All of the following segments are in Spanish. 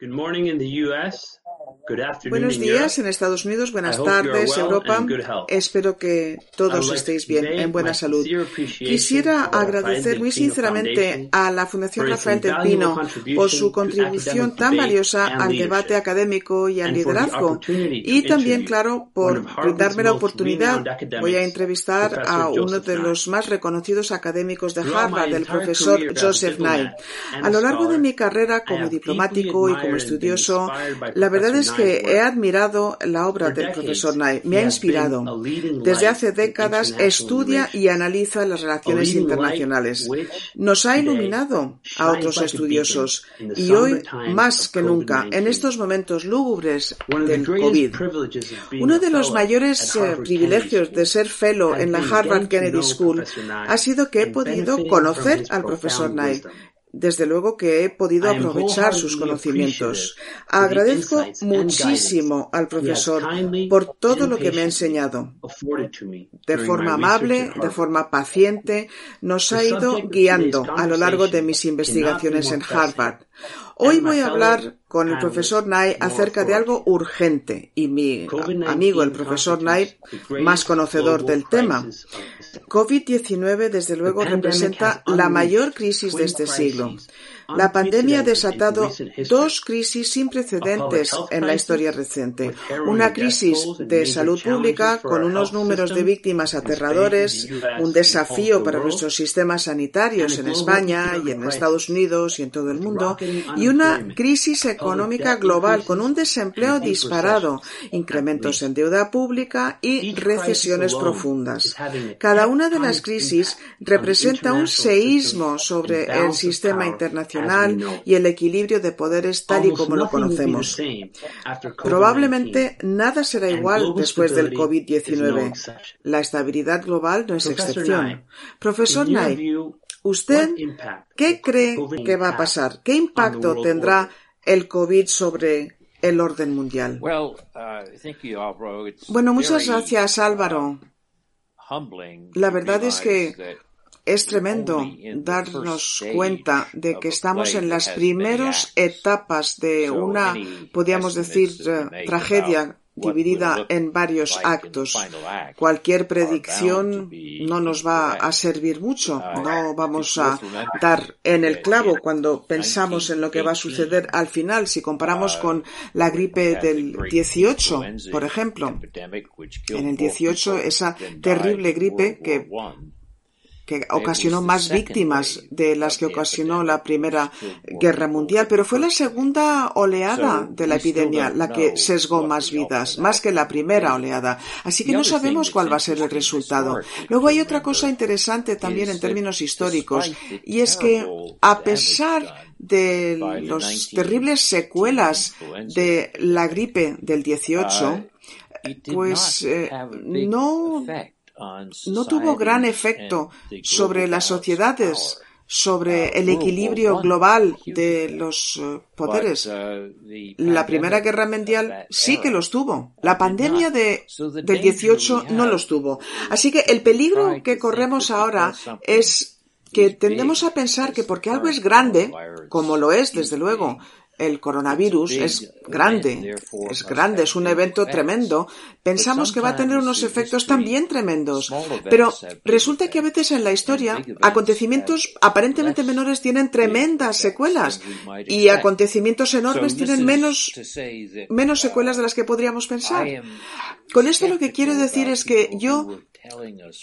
Good morning in the US. Buenos días en Estados Unidos, buenas tardes Europa. Espero que todos estéis bien, en buena salud. Quisiera agradecer muy sinceramente a la Fundación Rafael del Pino por su contribución tan valiosa al debate académico y al liderazgo. Y también, claro, por darme la oportunidad. Voy a entrevistar a uno de los más reconocidos académicos de Harvard, el profesor Joseph Nye. A lo largo de mi carrera como diplomático y como estudioso, la verdad es que he admirado la obra del profesor Nye. Me ha inspirado. Desde hace décadas estudia y analiza las relaciones internacionales. Nos ha iluminado a otros estudiosos y hoy, más que nunca, en estos momentos lúgubres del COVID, uno de los mayores eh, privilegios de ser fellow en la Harvard Kennedy School ha sido que he podido conocer al profesor Nye desde luego que he podido aprovechar sus conocimientos. Agradezco muchísimo al profesor por todo lo que me ha enseñado. De forma amable, de forma paciente, nos ha ido guiando a lo largo de mis investigaciones en Harvard. Hoy voy a hablar con el profesor Nye acerca de algo urgente y mi amigo el profesor Nye, más conocedor del tema. COVID-19 desde luego representa la mayor crisis de este siglo. La pandemia ha desatado dos crisis sin precedentes en la historia reciente. Una crisis de salud pública con unos números de víctimas aterradores, un desafío para nuestros sistemas sanitarios en España y en Estados Unidos y en todo el mundo, y una crisis económica global con un desempleo disparado, incrementos en deuda pública y recesiones profundas. Cada una de las crisis representa un seísmo sobre el sistema internacional y el equilibrio de poderes tal y como lo conocemos. Probablemente nada será igual después del COVID-19. La estabilidad global no es excepción. Profesor Nye, ¿usted qué cree que va a pasar? ¿Qué impacto tendrá el COVID sobre el orden mundial? Uh, bueno, muchas gracias Álvaro. La verdad es que es tremendo darnos cuenta de que estamos en las primeras etapas de una, podríamos decir, tragedia dividida en varios actos. Cualquier predicción no nos va a servir mucho. No vamos a dar en el clavo cuando pensamos en lo que va a suceder al final. Si comparamos con la gripe del 18, por ejemplo. En el 18, esa terrible gripe que que ocasionó más víctimas de las que ocasionó la Primera Guerra Mundial, pero fue la segunda oleada de la epidemia la que sesgó más vidas, más que la primera oleada. Así que no sabemos cuál va a ser el resultado. Luego hay otra cosa interesante también en términos históricos, y es que a pesar de las terribles secuelas de la gripe del 18, pues eh, no no tuvo gran efecto sobre las sociedades, sobre el equilibrio global de los eh, poderes. Uh, la Primera Guerra Mundial sí que los tuvo. La pandemia de, del 18 no los tuvo. Así que el peligro que corremos ahora es que tendemos a pensar que porque algo es grande, como lo es desde luego, el coronavirus es grande, es grande, es un evento tremendo. Pensamos que va a tener unos efectos también tremendos. Pero resulta que a veces en la historia acontecimientos aparentemente menores tienen tremendas secuelas y acontecimientos enormes tienen menos, menos secuelas de las que podríamos pensar. Con esto lo que quiero decir es que yo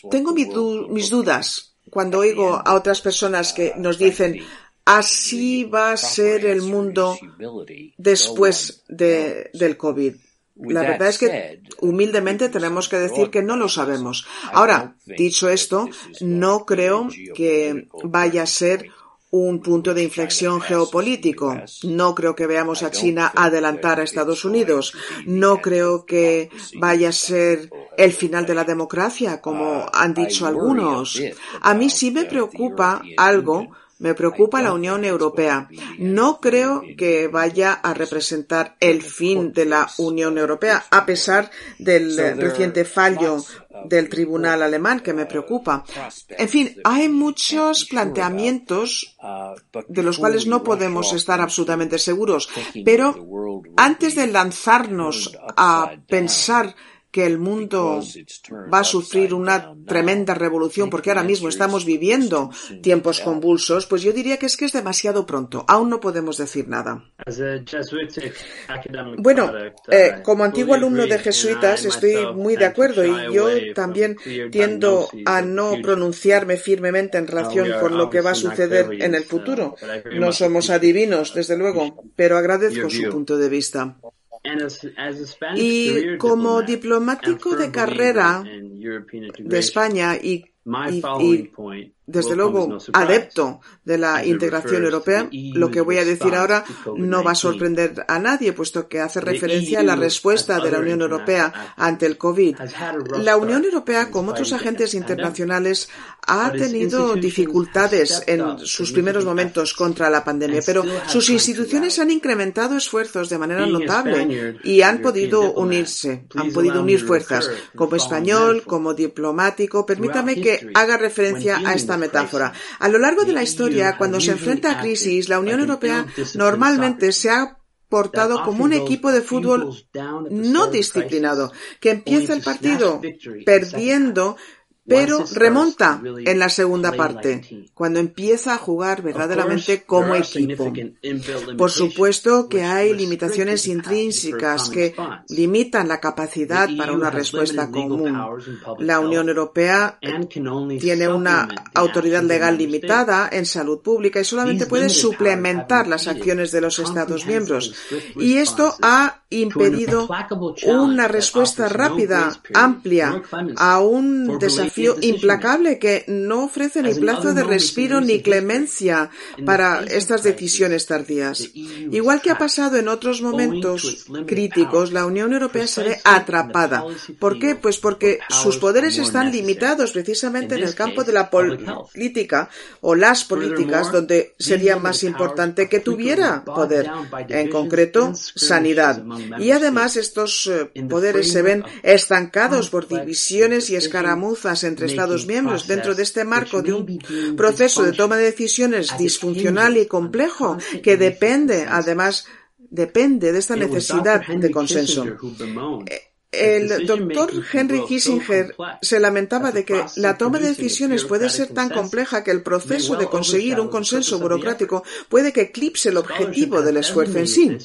tengo mis dudas cuando oigo a otras personas que nos dicen Así va a ser el mundo después de, del COVID. La verdad es que humildemente tenemos que decir que no lo sabemos. Ahora, dicho esto, no creo que vaya a ser un punto de inflexión geopolítico. No creo que veamos a China adelantar a Estados Unidos. No creo que vaya a ser el final de la democracia, como han dicho algunos. A mí sí me preocupa algo me preocupa la Unión Europea. No creo que vaya a representar el fin de la Unión Europea, a pesar del reciente fallo del tribunal alemán que me preocupa. En fin, hay muchos planteamientos de los cuales no podemos estar absolutamente seguros, pero antes de lanzarnos a pensar que el mundo va a sufrir una tremenda revolución porque ahora mismo estamos viviendo tiempos convulsos, pues yo diría que es que es demasiado pronto. Aún no podemos decir nada. Bueno, eh, como antiguo alumno de jesuitas estoy muy de acuerdo y yo también tiendo a no pronunciarme firmemente en relación con lo que va a suceder en el futuro. No somos adivinos, desde luego, pero agradezco su punto de vista. Y como diplomático de carrera de España y, desde luego adepto de la integración europea, lo que voy a decir ahora no va a sorprender a nadie, puesto que hace referencia a la respuesta de la Unión Europea ante el COVID. La Unión Europea, como otros agentes internacionales, ha tenido dificultades en sus primeros momentos contra la pandemia, pero sus instituciones han incrementado esfuerzos de manera notable y han podido unirse, han podido unir fuerzas. Como español, como diplomático, permítame que haga referencia a esta metáfora. A lo largo de la historia, cuando se enfrenta a crisis, la Unión Europea normalmente se ha portado como un equipo de fútbol no disciplinado, que empieza el partido perdiendo pero remonta en la segunda parte, cuando empieza a jugar verdaderamente como equipo. Por supuesto que hay limitaciones intrínsecas que limitan la capacidad para una respuesta común. La Unión Europea tiene una autoridad legal limitada en salud pública y solamente puede suplementar las acciones de los Estados miembros. Y esto ha impedido una respuesta rápida, amplia, a un desafío implacable que no ofrece ni plazo de respiro ni clemencia para estas decisiones tardías. Igual que ha pasado en otros momentos críticos, la Unión Europea se ve atrapada. ¿Por qué? Pues porque sus poderes están limitados precisamente en el campo de la política o las políticas donde sería más importante que tuviera poder, en concreto sanidad. Y además estos eh, poderes se ven estancados por divisiones y escaramuzas entre Estados miembros dentro de este marco de un proceso de toma de decisiones disfuncional y complejo que depende, además, depende de esta necesidad de consenso. El doctor Henry Kissinger se lamentaba de que la toma de decisiones puede ser tan compleja que el proceso de conseguir un consenso burocrático puede que eclipse el objetivo del esfuerzo en sí.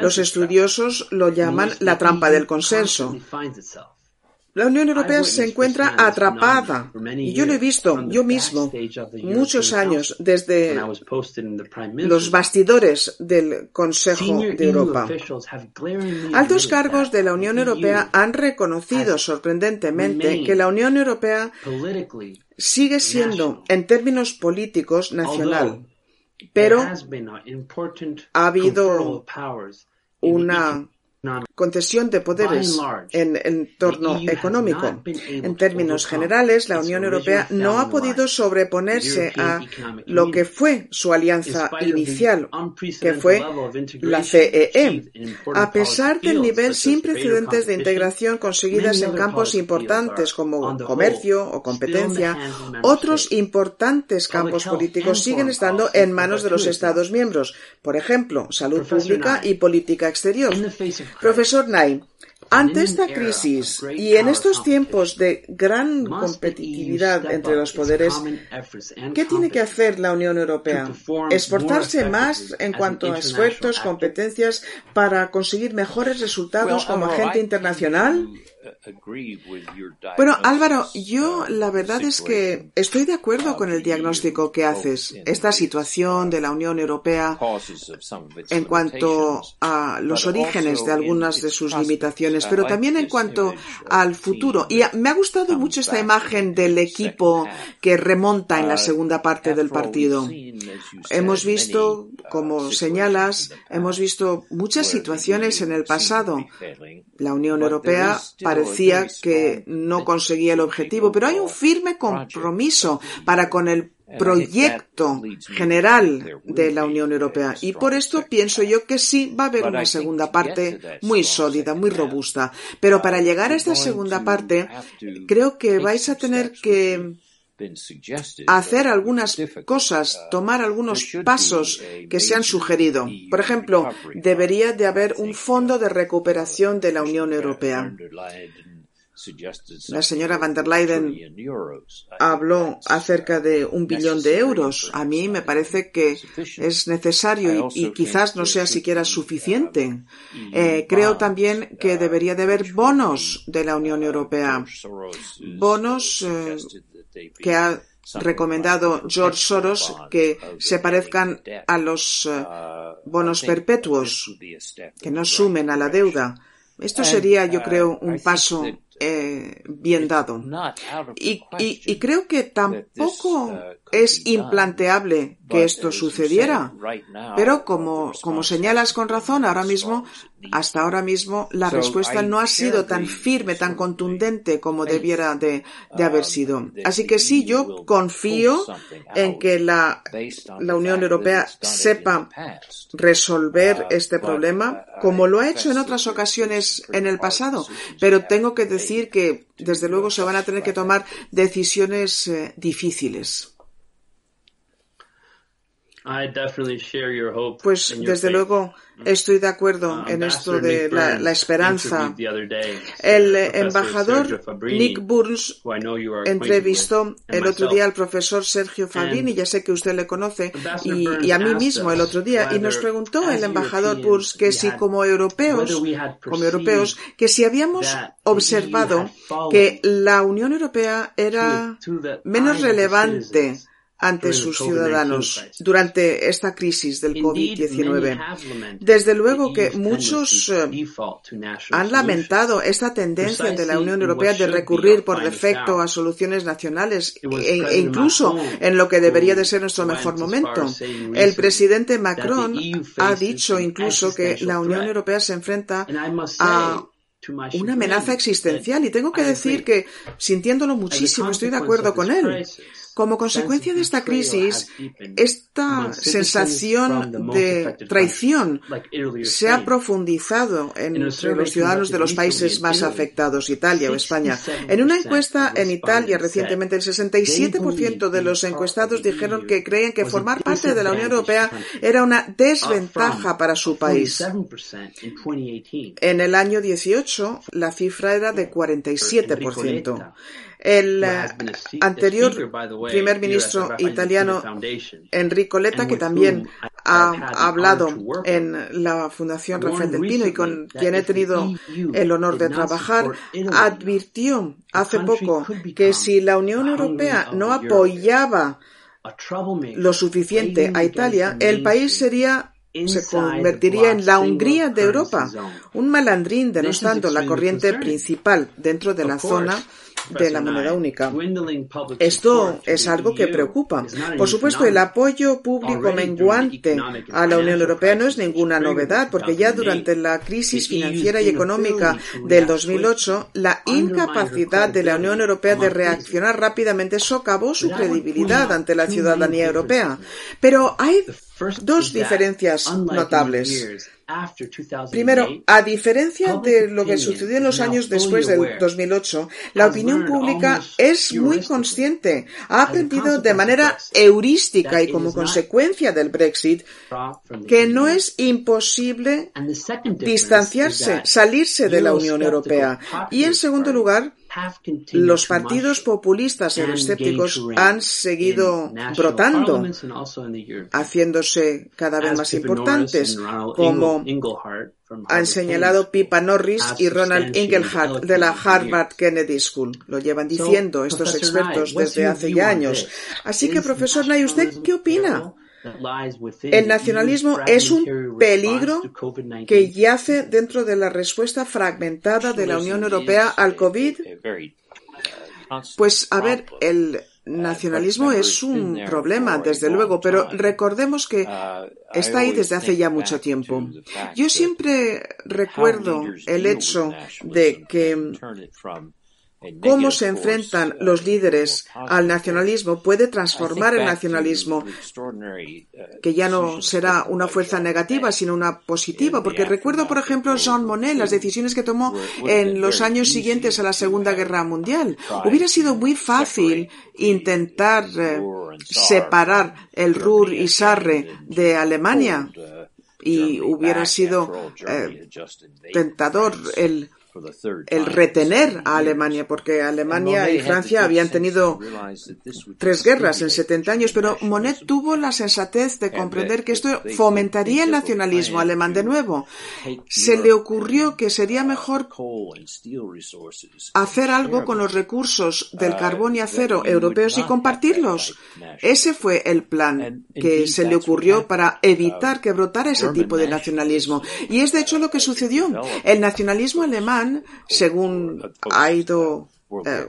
Los estudiosos lo llaman la trampa del consenso. La Unión Europea se encuentra atrapada. y yo lo he visto yo mismo muchos años desde los bastidores del Consejo de Europa. Altos cargos de la Unión Europea han reconocido sorprendentemente que la Unión Europea sigue siendo en términos políticos nacional, pero ha habido una concesión de poderes en el entorno económico. En términos generales, la Unión Europea no ha podido sobreponerse a lo que fue su alianza inicial, que fue la CEE, e. a pesar del nivel sin precedentes de integración conseguidas en campos importantes como comercio o competencia, otros importantes campos políticos siguen estando en manos de los Estados miembros, por ejemplo, salud pública y política exterior. Profesor Nay, ante esta crisis y en estos tiempos de gran competitividad entre los poderes, ¿qué tiene que hacer la Unión Europea? ¿Esforzarse más en cuanto a esfuerzos, competencias para conseguir mejores resultados como agente internacional? Bueno, Álvaro, yo uh, la verdad es que estoy de acuerdo con el diagnóstico que haces. Esta situación de la Unión Europea en cuanto a los orígenes de algunas de sus limitaciones, pero también en cuanto al futuro. Y me ha gustado mucho esta imagen del equipo que remonta en la uh, segunda parte del partido. Hemos visto, como uh, señalas, hemos visto muchas situaciones en el pasado. La Unión Europea parecía que no conseguía el objetivo, pero hay un firme compromiso para con el proyecto general de la Unión Europea. Y por esto pienso yo que sí va a haber una segunda parte muy sólida, muy robusta. Pero para llegar a esta segunda parte, creo que vais a tener que hacer algunas cosas, tomar algunos pasos que se han sugerido. Por ejemplo, debería de haber un fondo de recuperación de la Unión Europea. La señora van der Leyen habló acerca de un billón de euros. A mí me parece que es necesario y, quizás no sea siquiera suficiente. Eh, creo también que debería de haber bonos de la Unión Europea. Bonos eh, que ha recomendado George Soros que se parezcan a los eh, bonos perpetuos, que no sumen a la deuda. Esto sería, yo creo, un paso eh, bien dado. Y, y, creo que tampoco uh, es implanteable que esto sucediera. Pero como, como señalas con razón, ahora mismo, hasta ahora mismo, la respuesta no ha sido tan firme, tan contundente como debiera de, de haber uh, sido. Así que sí, yo confío en que la, la Unión Europea sepa resolver uh, este problema, como lo ha hecho en otras ocasiones en el pasado. Pero tengo que decir que, desde luego, se van a tener que tomar decisiones eh, difíciles. Pues desde luego estoy de acuerdo uh, en esto de la, esperanza. El embajador Nick Burns entrevistó el otro día al profesor Sergio Fabini, ya sé que usted le conoce, y, a mí mismo el otro día, y nos preguntó el embajador Burns que si como europeos, como europeos, que si habíamos observado que la Unión Europea era menos relevante ante sus ciudadanos durante esta crisis del COVID-19. Desde luego que muchos eh, han lamentado esta tendencia de la Unión Europea de recurrir por defecto a soluciones nacionales e, e incluso en lo que debería de ser nuestro mejor momento. El presidente Macron e ha dicho incluso que la Unión Europea se enfrenta a una amenaza existencial y tengo que decir que sintiéndolo muchísimo estoy de acuerdo con él. Como consecuencia de esta crisis, esta sensación de traición se ha profundizado entre los ciudadanos de los países más afectados, Italia o España. En una encuesta en Italia recientemente, el 67% de los encuestados dijeron que creen que formar parte de la Unión Europea era una desventaja para su país. En el año 18, la cifra era de 47%. El eh, anterior primer ministro italiano Enrico Letta, que también ha hablado en la Fundación Rafael del Pino y con quien he tenido el honor de trabajar, advirtió hace poco que si la Unión Europea no apoyaba lo suficiente a Italia, el país sería se convertiría en la Hungría de Europa, un malandrín denostando la corriente principal dentro de la zona de la moneda única. Esto es algo que preocupa. Por supuesto, el apoyo público menguante a la Unión Europea no es ninguna novedad, porque ya durante la crisis financiera y económica del 2008, la incapacidad de la Unión Europea de reaccionar rápidamente socavó su credibilidad ante la ciudadanía europea. Pero hay dos diferencias notables. Primero, a diferencia de lo que sucedió en los años después del 2008, la opinión pública es muy consciente, ha aprendido de manera heurística y como consecuencia del Brexit que no es imposible distanciarse, salirse de la Unión Europea. Y en segundo lugar, los partidos populistas y escépticos han seguido brotando, haciéndose cada vez más importantes, como han señalado Pippa Norris y Ronald Inglehart de la Harvard Kennedy School. Lo llevan diciendo estos expertos desde hace ya años. Así que, profesor Nay, ¿usted qué opina? El nacionalismo es un peligro que yace dentro de la respuesta fragmentada de la Unión Europea al COVID. Pues a ver, el nacionalismo es un problema, desde luego, pero recordemos que está ahí desde hace ya mucho tiempo. Yo siempre recuerdo el hecho de que cómo se enfrentan los líderes al nacionalismo puede transformar el nacionalismo, que ya no será una fuerza negativa, sino una positiva. Porque recuerdo, por ejemplo, Jean Monnet, las decisiones que tomó en los años siguientes a la Segunda Guerra Mundial. Hubiera sido muy fácil intentar eh, separar el Ruhr y Sarre de Alemania y hubiera sido eh, tentador el el retener a Alemania, porque Alemania y Francia habían tenido tres guerras en 70 años, pero Monet tuvo la sensatez de comprender que esto fomentaría el nacionalismo alemán de nuevo. Se le ocurrió que sería mejor hacer algo con los recursos del uh, carbón y acero europeos y compartirlos. Ese fue el plan que se le ocurrió para evitar que brotara ese tipo de nacionalismo. Y es de hecho lo que sucedió. El nacionalismo alemán según ha ido eh,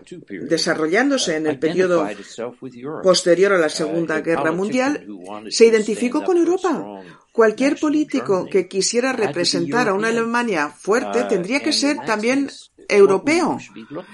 desarrollándose en el periodo posterior a la Segunda Guerra Mundial, se identificó con Europa. Cualquier político que quisiera representar a una Alemania fuerte tendría que ser también europeo.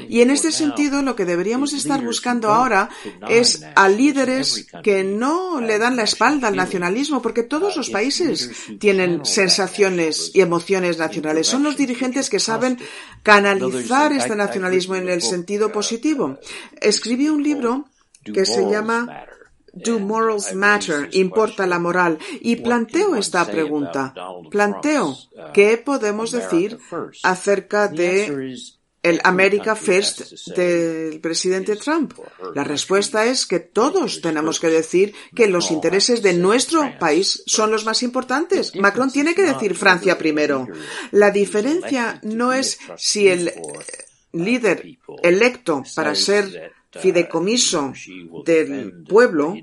Y en este sentido, lo que deberíamos estar buscando ahora es a líderes que no le dan la espalda al nacionalismo, porque todos los países tienen sensaciones y emociones nacionales. Son los dirigentes que saben canalizar este nacionalismo en el sentido positivo. Escribí un libro que se llama Do Morals Matter? ¿Importa la moral? Y planteo esta pregunta. Planteo, ¿qué podemos decir acerca de el America First del presidente Trump? La respuesta es que todos tenemos que decir que los intereses de nuestro país son los más importantes. Macron tiene que decir Francia primero. La diferencia no es si el líder electo para ser fideicomiso del pueblo,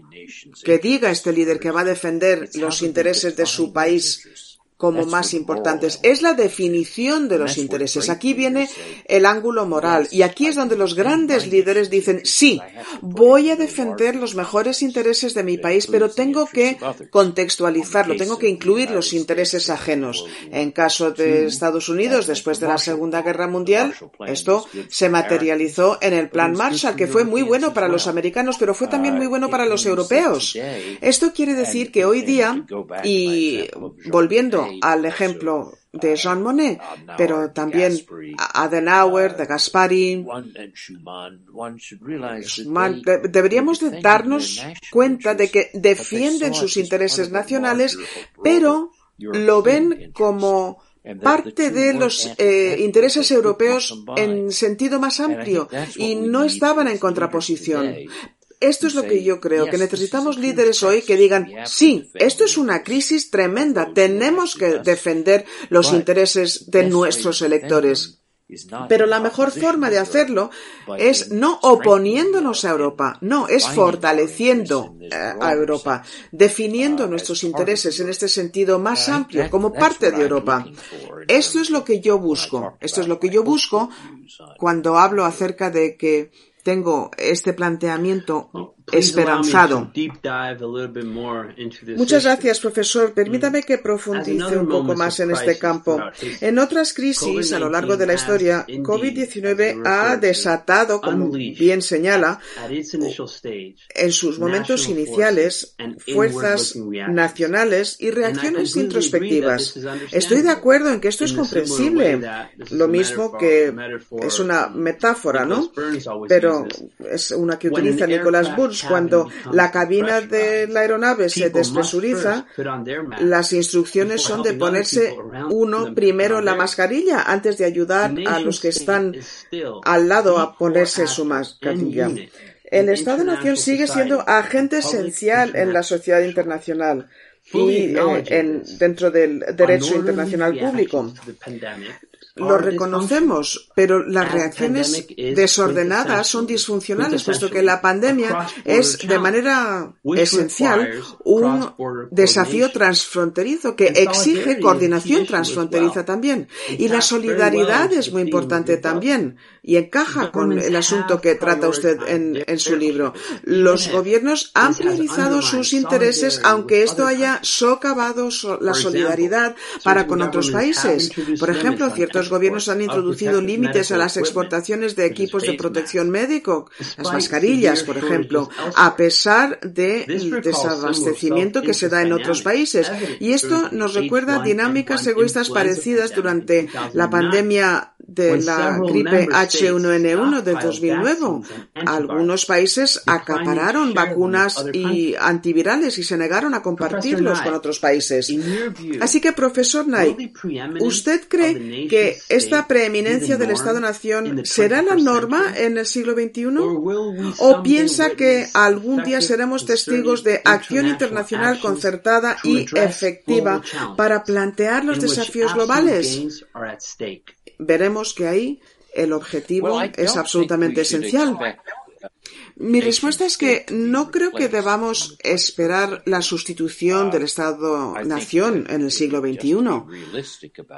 que diga este líder que va a defender los intereses de su país como más importantes. Es la definición de los intereses. Aquí viene el ángulo moral y aquí es donde los grandes líderes dicen, sí, voy a defender los mejores intereses de mi país, pero tengo que contextualizarlo, tengo que incluir los intereses ajenos. En caso de Estados Unidos, después de la Segunda Guerra Mundial, esto se materializó en el Plan Marshall, que fue muy bueno para los americanos, pero fue también muy bueno para los europeos. Esto quiere decir que hoy día, y volviendo al ejemplo de Jean Monnet, pero también Adenauer, de Gaspari. deberíamos darnos cuenta de que defienden sus intereses nacionales, pero lo ven como parte de los eh, intereses europeos en sentido más amplio y no estaban en contraposición. Esto es lo que yo creo, que necesitamos líderes hoy que digan, sí, esto es una crisis tremenda, tenemos que defender los intereses de nuestros electores. Pero la mejor forma de hacerlo es no oponiéndonos a Europa, no, es fortaleciendo eh, a Europa, definiendo nuestros intereses en este sentido más amplio como parte de Europa. Esto es lo que yo busco, esto es lo que yo busco cuando hablo acerca de que tengo este planteamiento esperanzado. Muchas gracias, profesor. Permítame que profundice un poco más en este campo. En otras crisis a lo largo de la historia, COVID-19 ha desatado, como bien señala, en sus momentos iniciales, fuerzas nacionales y reacciones introspectivas. Estoy de acuerdo en que esto es comprensible. Lo mismo que es una metáfora, ¿no? Pero es una que utiliza Nicolás Burns cuando la cabina de la aeronave se despresuriza, las instrucciones son de ponerse uno primero la mascarilla antes de ayudar a los que están al lado a ponerse su mascarilla. El Estado-Nación sigue siendo agente esencial en la sociedad internacional y eh, dentro del derecho internacional público lo reconocemos, pero las reacciones desordenadas son disfuncionales, puesto que la pandemia es de manera esencial un desafío transfronterizo que exige coordinación transfronteriza también. Y la solidaridad es muy importante también y encaja con el asunto que trata usted en, en su libro. Los gobiernos han priorizado sus intereses, aunque esto haya haya socavado la solidaridad para con otros países. Por ejemplo, ciertos gobiernos han introducido límites a las exportaciones de equipos de protección médico, las mascarillas, por ejemplo, a pesar del desabastecimiento que se da en otros países. Y esto nos recuerda dinámicas egoístas parecidas durante la pandemia de la gripe H1N1 del 2009. Algunos países acapararon vacunas y antivirales y se negaron a compartirlos con otros países. Así que, profesor Knight, ¿usted cree que esta preeminencia del Estado-Nación será la norma en el siglo XXI? ¿O piensa que algún día seremos testigos de acción internacional concertada y efectiva para plantear los desafíos globales? Veremos que ahí el objetivo es absolutamente esencial. Mi respuesta es que no creo que debamos esperar la sustitución del Estado-nación en el siglo XXI.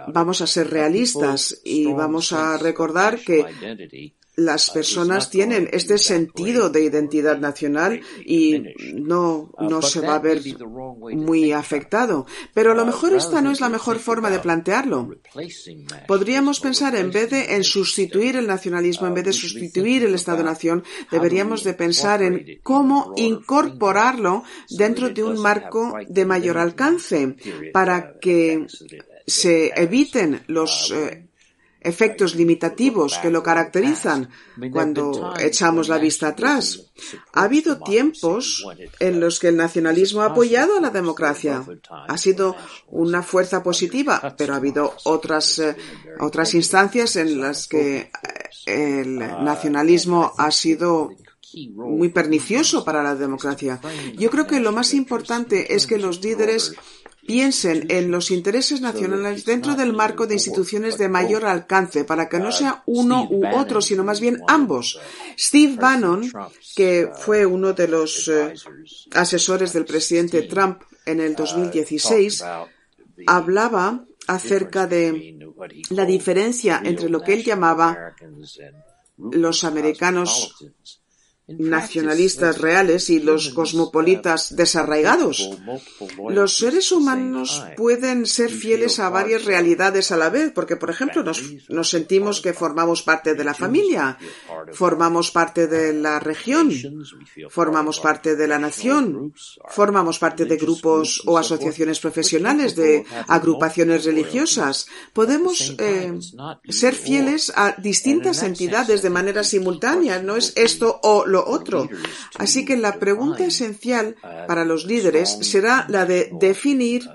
Vamos a ser realistas y vamos a recordar que las personas tienen este sentido de identidad nacional y no, no se va a ver muy afectado. Pero a lo mejor esta no es la mejor forma de plantearlo. Podríamos pensar en vez de en sustituir el nacionalismo, en vez de sustituir el Estado-nación, deberíamos de pensar en cómo incorporarlo dentro de un marco de mayor alcance para que se eviten los eh, efectos limitativos que lo caracterizan cuando echamos la vista atrás. Ha habido tiempos en los que el nacionalismo ha apoyado a la democracia. Ha sido una fuerza positiva, pero ha habido otras, eh, otras instancias en las que eh, el nacionalismo ha sido muy pernicioso para la democracia. Yo creo que lo más importante es que los líderes piensen en los intereses nacionales dentro del marco de instituciones de mayor alcance, para que no sea uno u otro, sino más bien ambos. Steve Bannon, que fue uno de los eh, asesores del presidente Trump en el 2016, hablaba acerca de la diferencia entre lo que él llamaba los americanos nacionalistas reales y los cosmopolitas desarraigados. Los seres humanos pueden ser fieles a varias realidades a la vez, porque, por ejemplo, nos, nos, sentimos que formamos parte de la familia, formamos parte de la región, formamos parte de la nación, formamos parte de grupos o asociaciones profesionales, de agrupaciones religiosas. Podemos eh, ser fieles a distintas entidades de manera simultánea. No es esto o lo otro. Así que la pregunta esencial para los líderes será la de definir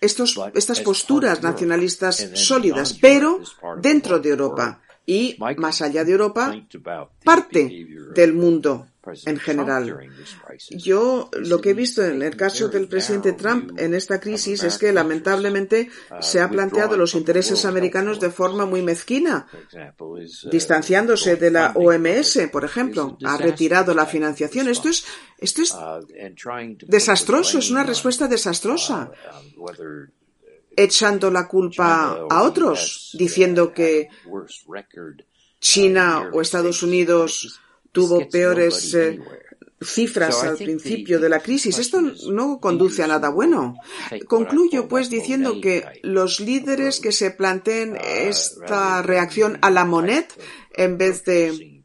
estos, estas posturas nacionalistas sólidas, pero dentro de Europa y más allá de Europa, parte del mundo en general. Yo lo que he visto en el caso del presidente Trump en esta crisis es que lamentablemente se ha planteado los intereses americanos de forma muy mezquina, distanciándose de la OMS, por ejemplo, ha retirado la financiación. Esto es, esto es desastroso, es una respuesta desastrosa echando la culpa a otros, diciendo que China o Estados Unidos tuvo peores eh, cifras al principio de la crisis. Esto no conduce a nada bueno. Concluyo pues diciendo que los líderes que se planteen esta reacción a la moneda en vez de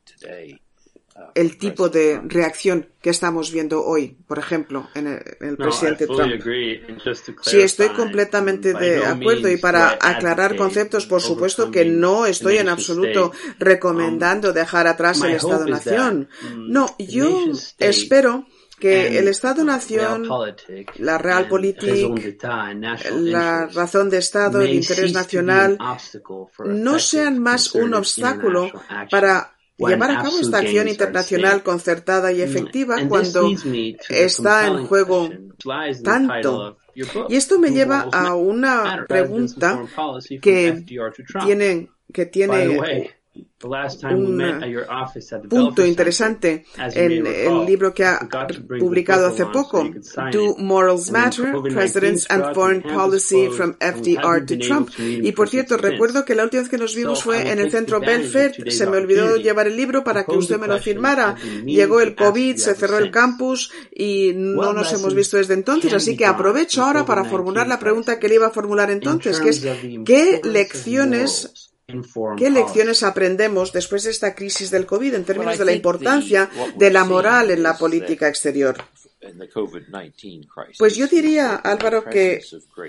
el tipo de reacción que estamos viendo hoy, por ejemplo, en el, presidente Trump. Sí, estoy completamente de acuerdo y para aclarar conceptos, por supuesto que no estoy en absoluto recomendando dejar atrás el Estado-Nación. No, yo espero que el Estado-Nación, la realpolitik, la razón de Estado, el interés nacional, no sean más un obstáculo para llevar a cabo esta acción internacional concertada y efectiva cuando está en juego tanto. Y esto me lleva a una pregunta que tiene, que tiene un punto interesante en el libro que ha publicado hace poco, Do Morals Matter? Presidents and Foreign Policy from FDR to Trump. Y por cierto, recuerdo que la última vez que nos vimos fue en el centro Belfast. Se me olvidó llevar el libro para que usted me lo firmara. Llegó el COVID, se cerró el campus y no nos hemos visto desde entonces. Así que aprovecho ahora para formular la pregunta que le iba a formular entonces, que es ¿qué lecciones ¿Qué lecciones aprendemos después de esta crisis del COVID en términos de la importancia de la moral en la política exterior? Pues yo diría, Álvaro, que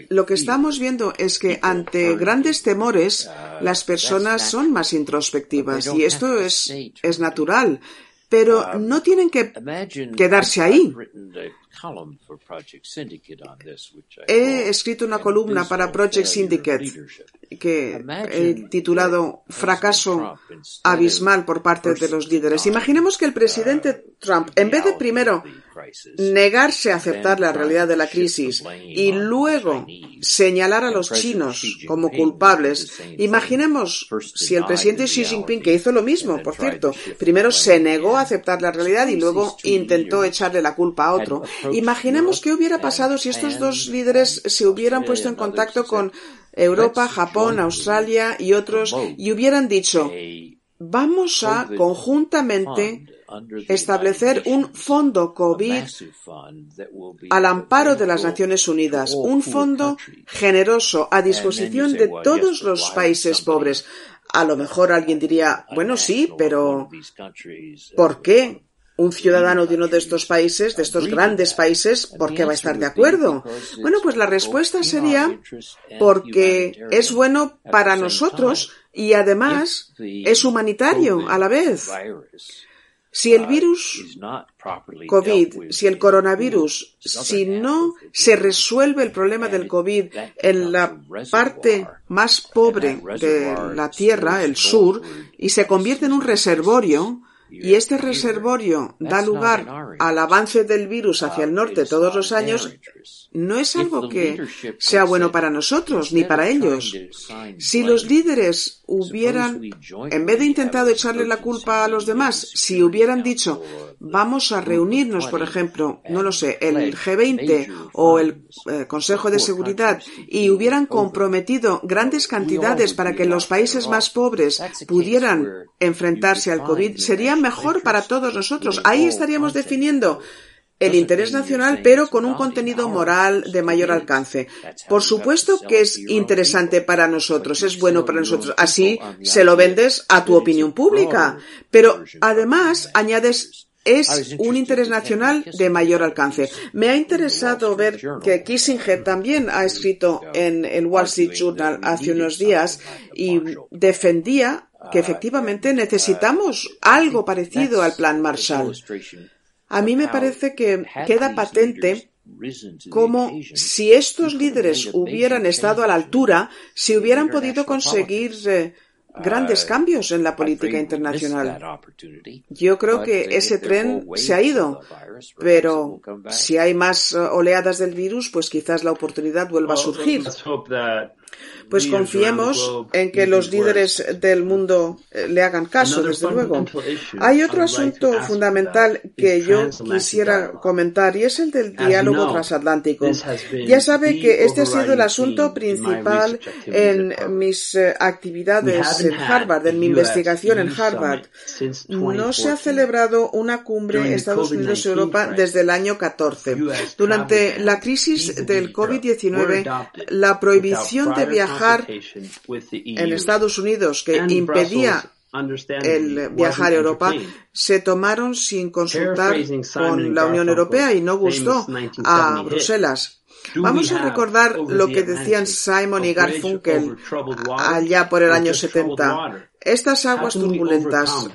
lo que estamos viendo es que ante grandes temores uh, las personas son más introspectivas y esto es, es natural pero um, no tienen que quedarse ahí. He escrito una columna para Project Syndicate que he titulado Fracaso abismal por parte de los líderes. Imaginemos que el presidente Trump, en vez de primero negarse a aceptar la realidad de la crisis y luego señalar a los chinos como culpables, imaginemos si el presidente Xi Jinping, que hizo lo mismo, por cierto, primero se negó a aceptar la realidad y luego intentó echarle la culpa a otro. Imaginemos qué hubiera pasado si estos dos líderes se hubieran puesto en contacto con Europa, Japón, Australia y otros y hubieran dicho, vamos a conjuntamente establecer un fondo COVID al amparo de las Naciones Unidas, un fondo generoso a disposición de todos los países pobres. A lo mejor alguien diría, bueno, sí, pero ¿por qué? Un ciudadano de uno de estos países, de estos grandes países, ¿por qué va a estar de acuerdo? Bueno, pues la respuesta sería porque es bueno para nosotros y además es humanitario a la vez. Si el virus COVID, si el coronavirus, si no se resuelve el problema del COVID en la parte más pobre de la Tierra, el sur, y se convierte en un reservorio, y este reservorio da lugar al avance del virus hacia el norte todos los años, no es algo que sea bueno para nosotros ni para ellos. Si los líderes hubieran, en vez de intentado echarle la culpa a los demás, si hubieran dicho, vamos a reunirnos, por ejemplo, no lo sé, el G20 o el eh, Consejo de Seguridad, y hubieran comprometido grandes cantidades para que los países más pobres pudieran enfrentarse al COVID, sería mejor para todos nosotros. Ahí estaríamos definiendo el interés nacional, pero con un contenido moral de mayor alcance. Por supuesto que es interesante para nosotros, es bueno para nosotros. Así se lo vendes a tu opinión pública. Pero además añades es un interés nacional de mayor alcance. Me ha interesado ver que Kissinger también ha escrito en el Wall Street Journal hace unos días y defendía que efectivamente necesitamos algo parecido al plan Marshall. A mí me parece que queda patente como si estos líderes hubieran estado a la altura, si hubieran podido conseguir eh, grandes uh, cambios en la política internacional. Yo creo que ese tren se ha ido, pero si hay más uh, oleadas del virus, pues quizás la oportunidad vuelva a surgir. Pues confiemos en que los líderes del mundo eh, le hagan caso, desde luego. Hay otro asunto fundamental que yo quisiera comentar y es el del diálogo transatlántico. Ya sabe que este ha sido el asunto principal en mis eh, actividades en Harvard, en mi investigación en Harvard. No se ha celebrado una cumbre Estados Unidos-Europa desde el año 14. Durante la crisis del COVID-19, la prohibición de viajar en Estados Unidos que impedía el viajar a Europa se tomaron sin consultar con la Unión Europea y no gustó a Bruselas. Vamos a recordar lo que decían Simon y Garfunkel allá por el año 70. Estas aguas turbulentas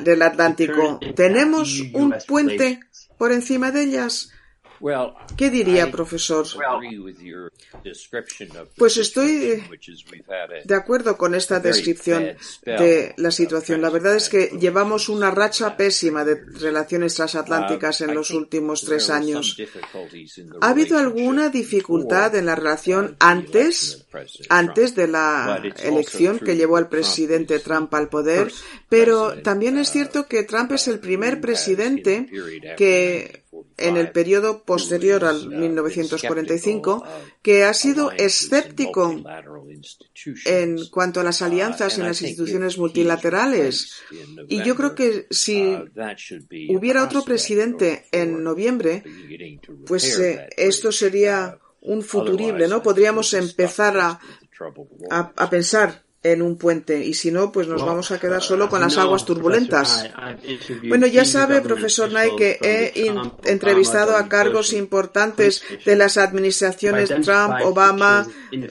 del Atlántico, ¿tenemos un puente por encima de ellas? ¿Qué diría, profesor? Pues estoy de acuerdo con esta descripción de la situación. La verdad es que llevamos una racha pésima de relaciones transatlánticas en los últimos tres años. ¿Ha habido alguna dificultad en la relación antes, antes de la elección que llevó al presidente Trump al poder? Pero también es cierto que Trump es el primer presidente que en el periodo posterior al 1945 que ha sido escéptico en cuanto a las alianzas en las instituciones multilaterales. Y yo creo que si hubiera otro presidente en noviembre, pues eh, esto sería un futurible, ¿no? Podríamos empezar a, a pensar en un puente y si no, pues nos vamos a quedar solo con las aguas turbulentas. Bueno, ya sabe, profesor Knight, que he entrevistado a cargos importantes de las administraciones Trump, Obama,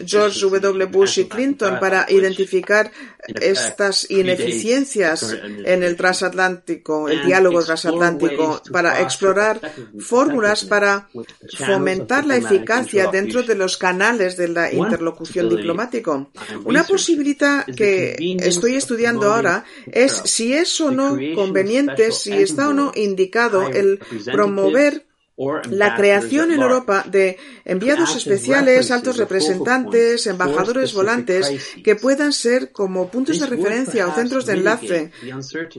George W. Bush y Clinton para identificar estas ineficiencias en el transatlántico, el diálogo transatlántico, para explorar fórmulas para fomentar la eficacia dentro de los canales de la interlocución diplomático. Una posibilidad que estoy estudiando ahora es si es o no conveniente, si está o no indicado el promover la creación en Europa de enviados especiales, altos representantes, embajadores volantes que puedan ser como puntos de referencia o centros de enlace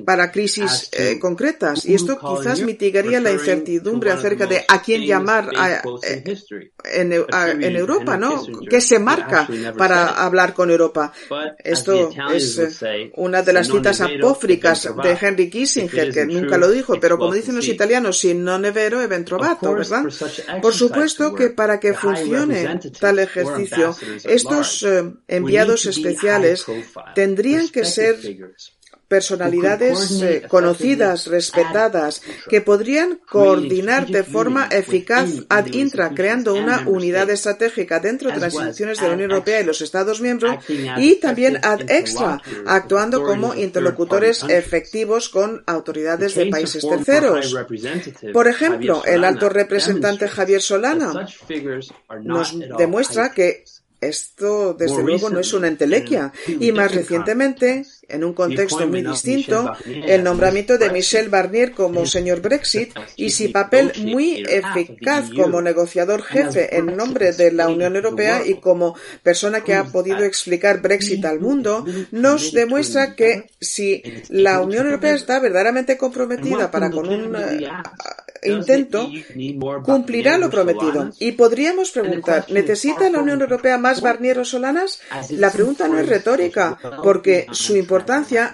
para crisis eh, concretas. Y esto quizás mitigaría la incertidumbre acerca de a quién llamar eh, en, Europa, ¿no? ¿Qué se marca para hablar con Europa? Esto es eh, una de las citas apófricas de Henry Kissinger, que nunca lo dijo, pero como dicen los italianos, si non è vero, è por supuesto que para que funcione tal ejercicio, estos eh, enviados especiales tendrían que ser personalidades eh, conocidas, respetadas, que podrían coordinar de forma eficaz ad intra, creando una unidad estratégica dentro de las instituciones de la Unión Europea y los Estados miembros, y también ad extra, actuando como interlocutores efectivos con autoridades de países terceros. Por ejemplo, el alto representante Javier Solana nos demuestra que esto, desde luego, no es una entelequia. Y más recientemente, en un contexto muy distinto, el nombramiento de Michel Barnier como señor Brexit y su papel muy eficaz como negociador jefe en nombre de la Unión Europea y como persona que ha podido explicar Brexit al mundo, nos demuestra que si la Unión Europea está verdaderamente comprometida para con un intento, cumplirá lo prometido. Y podríamos preguntar, ¿necesita la Unión Europea más Barnier o Solanas? La pregunta no es retórica, porque su importancia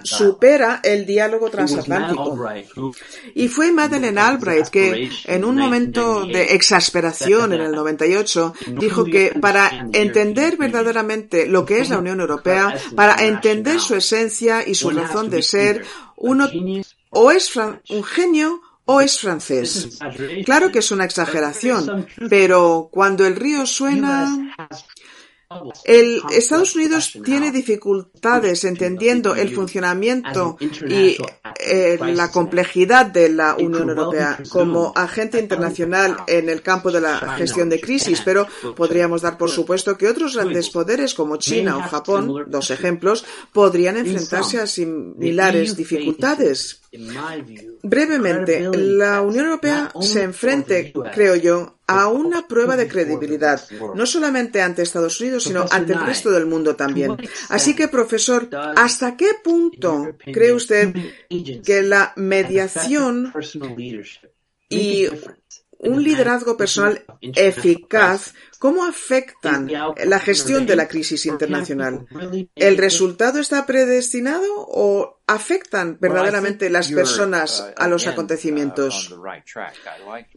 supera el diálogo transatlántico. Y fue Madeleine Albright que, en un momento de exasperación en el 98, dijo que para entender verdaderamente lo que es la Unión Europea, para entender su esencia y su razón de ser, uno o es un genio o es francés. Claro que es una exageración, pero cuando el río suena, el Estados Unidos tiene dificultades entendiendo el funcionamiento y eh, la complejidad de la Unión Europea como agente internacional en el campo de la gestión de crisis, pero podríamos dar por supuesto que otros grandes poderes como China o Japón, dos ejemplos, podrían enfrentarse a similares dificultades. Brevemente, la Unión Europea se enfrente, creo yo, a una prueba de credibilidad, no solamente ante Estados Unidos, sino ante el resto del mundo también. Así que, profesor, ¿hasta qué punto cree usted que la mediación y un liderazgo personal eficaz, ¿cómo afectan la gestión de la crisis internacional? ¿El resultado está predestinado o afectan verdaderamente las personas a los acontecimientos?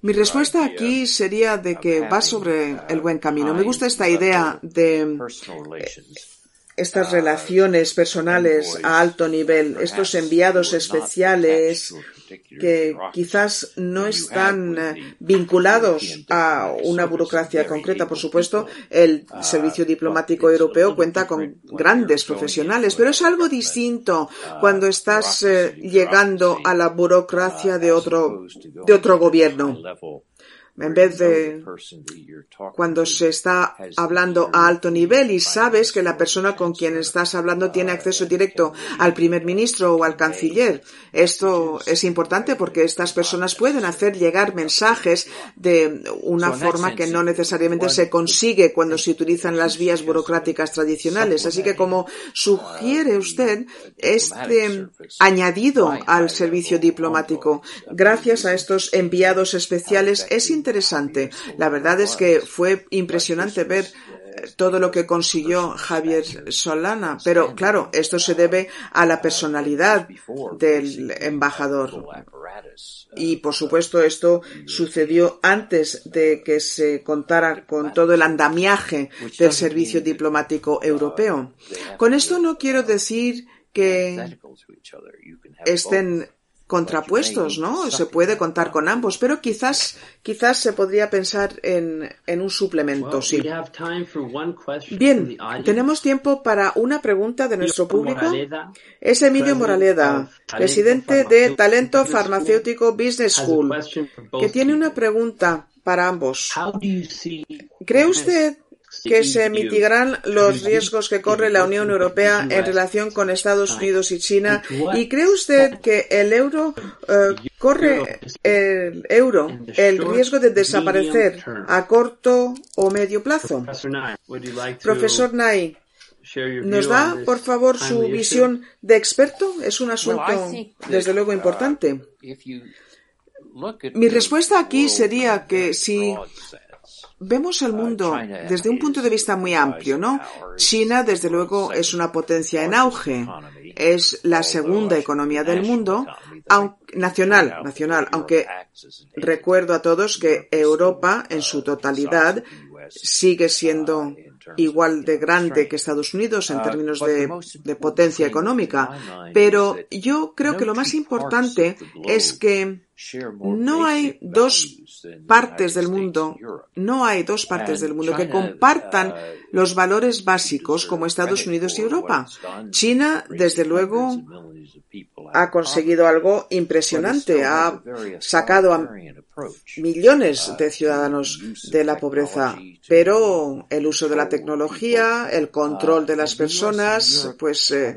Mi respuesta aquí sería de que va sobre el buen camino. Me gusta esta idea de estas relaciones personales a alto nivel, estos enviados especiales que quizás no están eh, vinculados a una burocracia concreta. Por supuesto, el Servicio Diplomático Europeo cuenta con grandes profesionales, pero es algo distinto cuando estás eh, llegando a la burocracia de otro, de otro gobierno. En vez de cuando se está hablando a alto nivel y sabes que la persona con quien estás hablando tiene acceso directo al primer ministro o al canciller. Esto es importante porque estas personas pueden hacer llegar mensajes de una forma que no necesariamente se consigue cuando se utilizan las vías burocráticas tradicionales. Así que como sugiere usted, este añadido al servicio diplomático, gracias a estos enviados especiales, es interesante. La verdad es que fue impresionante ver eh, todo lo que consiguió Javier Solana. Pero claro, esto se debe a la personalidad del embajador. Y por supuesto esto sucedió antes de que se contara con todo el andamiaje del servicio diplomático europeo. Con esto no quiero decir que estén contrapuestos, ¿no? Se puede contar con ambos, pero quizás, quizás se podría pensar en, en un suplemento, sí. Bien, tenemos tiempo para una pregunta de nuestro público. Es Emilio Moraleda, presidente de Talento Farmacéutico Business School, que tiene una pregunta para ambos. ¿Cree usted que se mitigarán los riesgos que corre la Unión Europea en relación con Estados Unidos y China. ¿Y cree usted que el euro eh, corre el euro el riesgo de desaparecer a corto o medio plazo? Profesor Nay, ¿Nos da, por favor, su visión de experto? Es un asunto, desde luego, importante. Mi respuesta aquí sería que si vemos el mundo desde un punto de vista muy amplio, ¿no? China, desde luego, es una potencia en auge. Es la segunda economía del mundo, nacional, nacional, aunque recuerdo a todos que Europa, en su totalidad, sigue siendo igual de grande que Estados Unidos en términos de, de, potencia económica. Pero yo creo que lo más importante es que no hay dos partes del mundo, no hay dos partes del mundo que compartan los valores básicos como Estados Unidos y Europa. China, desde luego, ha conseguido algo impresionante, ha sacado a millones de ciudadanos de la pobreza, pero el uso de la tecnología, el control de las personas, pues eh,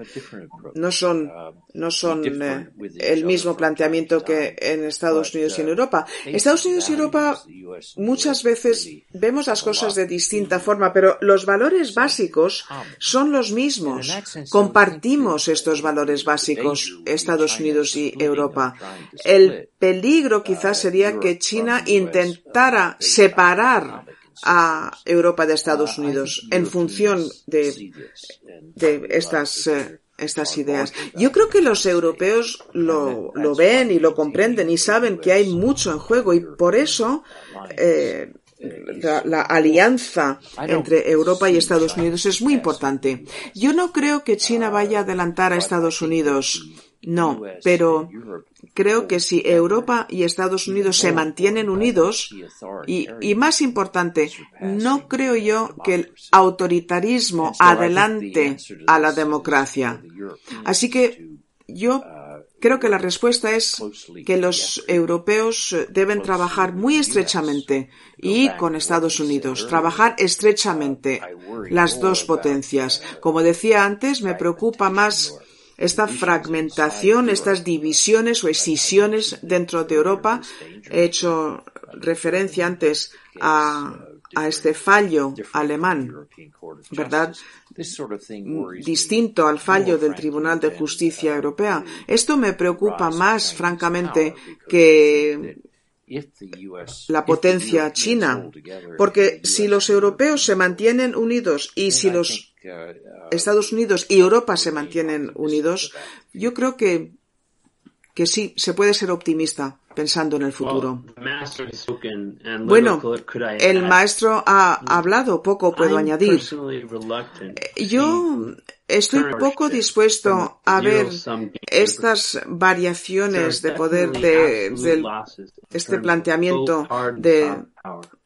no son no son eh, el mismo planteamiento que en Estados Unidos y en Europa. Estados Unidos y Europa muchas veces vemos las cosas de distinta forma, pero los valores básicos son los mismos. Compartimos estos valores básicos, Estados Unidos y Europa. El peligro quizás sería que China intentara separar a Europa de Estados Unidos en función de, de estas eh, estas ideas. Yo creo que los europeos lo, lo, ven y lo comprenden y saben que hay mucho en juego y por eso eh, la, la, alianza entre Europa y Estados Unidos es muy importante. Yo no creo que China vaya a adelantar a Estados Unidos. No, pero creo que si Europa y Estados Unidos se mantienen unidos, y, y, más importante, no creo yo que el autoritarismo adelante a la democracia. Así que yo creo que la respuesta es que los europeos deben trabajar muy estrechamente y con Estados Unidos, trabajar estrechamente las dos potencias. Como decía antes, me preocupa más esta fragmentación, estas divisiones o escisiones dentro de Europa. He hecho referencia antes a, a este fallo alemán, ¿verdad? Distinto al fallo del Tribunal de Justicia Europea. Esto me preocupa más, francamente, que la potencia china, porque si los europeos se mantienen unidos y si los Estados Unidos y Europa se mantienen unidos, yo creo que, que sí, se puede ser optimista pensando en el futuro. Bueno, el maestro ha hablado, poco puedo añadir. Eh, yo estoy poco dispuesto a ver estas variaciones de poder de, este planteamiento de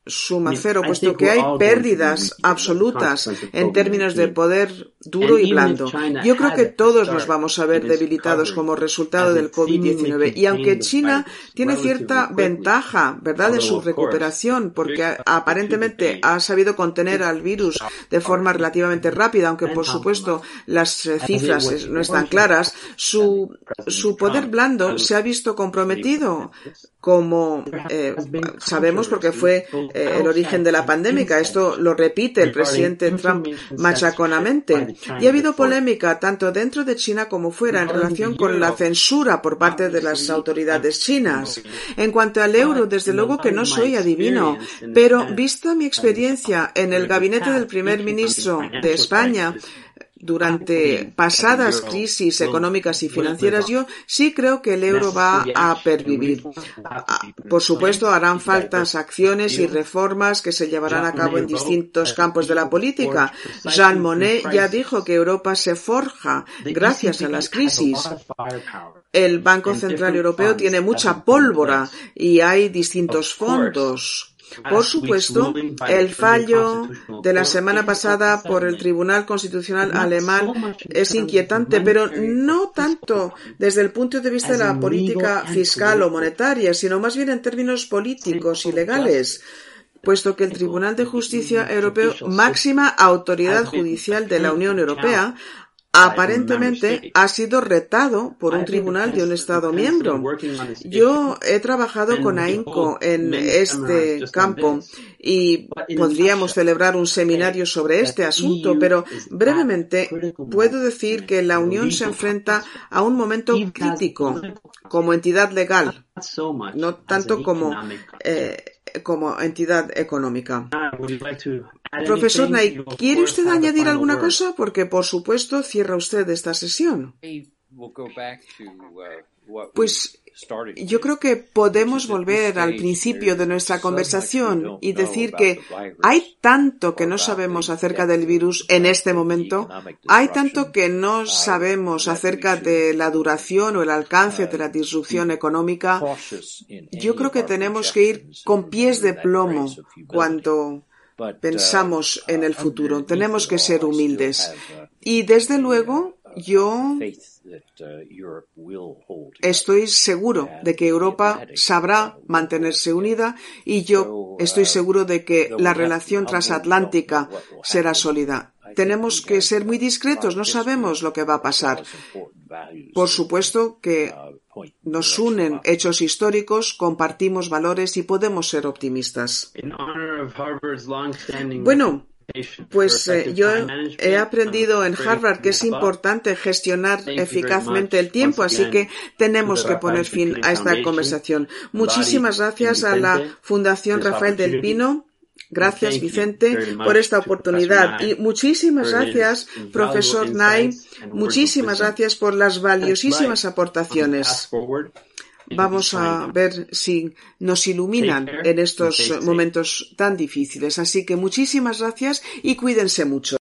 suma cero, puesto que hay pérdidas absolutas en términos de poder duro y blando. Yo creo que todos nos vamos a ver debilitados como resultado del COVID-19. Y aunque China tiene cierta ventaja, ¿verdad?, de su recuperación, porque aparentemente ha sabido contener al virus de forma relativamente rápida, aunque por supuesto las eh, cifras no están claras, su, su poder blando se ha visto comprometido como eh, sabemos porque fue eh, el origen de la pandemia. Esto lo repite el presidente Trump machaconamente. Y ha habido polémica tanto dentro de China como fuera en relación con la censura por parte de las autoridades chinas. En cuanto al euro, desde luego que no soy adivino, pero vista mi experiencia en el gabinete del primer ministro de España, durante pasadas crisis económicas y financieras, yo sí creo que el euro va a pervivir. Ah, por supuesto, harán faltas acciones y reformas que se llevarán a cabo en distintos campos de la política. Jean Monnet ya dijo que Europa se forja gracias a las crisis. El Banco Central Europeo tiene mucha pólvora y hay distintos fondos por supuesto, el fallo de la semana pasada por el Tribunal Constitucional alemán es inquietante, pero no tanto desde el punto de vista de la política fiscal o monetaria, sino más bien en términos políticos y legales puesto que el Tribunal de Justicia Europeo, máxima autoridad judicial de la Unión Europea, aparentemente ha sido retado por un tribunal de un Estado miembro. Yo he trabajado con AINCO en este campo y podríamos celebrar un seminario sobre este asunto, pero brevemente puedo decir que la Unión se enfrenta a un momento crítico como entidad legal, no tanto como, eh, como entidad económica. Profesor Nay, ¿quiere usted añadir alguna cosa? Porque, por supuesto, cierra usted esta sesión. Pues yo creo que podemos volver al principio de nuestra conversación y decir que hay tanto que no sabemos acerca del virus en este momento, hay tanto que no sabemos acerca de la duración o el alcance de la disrupción económica. Yo creo que tenemos que ir con pies de plomo cuando pensamos en el futuro. Tenemos que ser humildes. Y desde luego, yo estoy seguro de que Europa sabrá mantenerse unida y yo estoy seguro de que la relación transatlántica será sólida. Tenemos que ser muy discretos, no sabemos lo que va a pasar. Por supuesto que nos unen hechos históricos, compartimos valores y podemos ser optimistas. Bueno, pues eh, yo he aprendido en Harvard que es importante gestionar eficazmente el tiempo, así que tenemos que poner fin a esta conversación. Muchísimas gracias a la Fundación Rafael del Pino Gracias, Vicente, por esta oportunidad. Y muchísimas gracias, profesor Nay. Muchísimas gracias por las valiosísimas aportaciones. Vamos a ver si nos iluminan en estos momentos tan difíciles. Así que muchísimas gracias y cuídense mucho.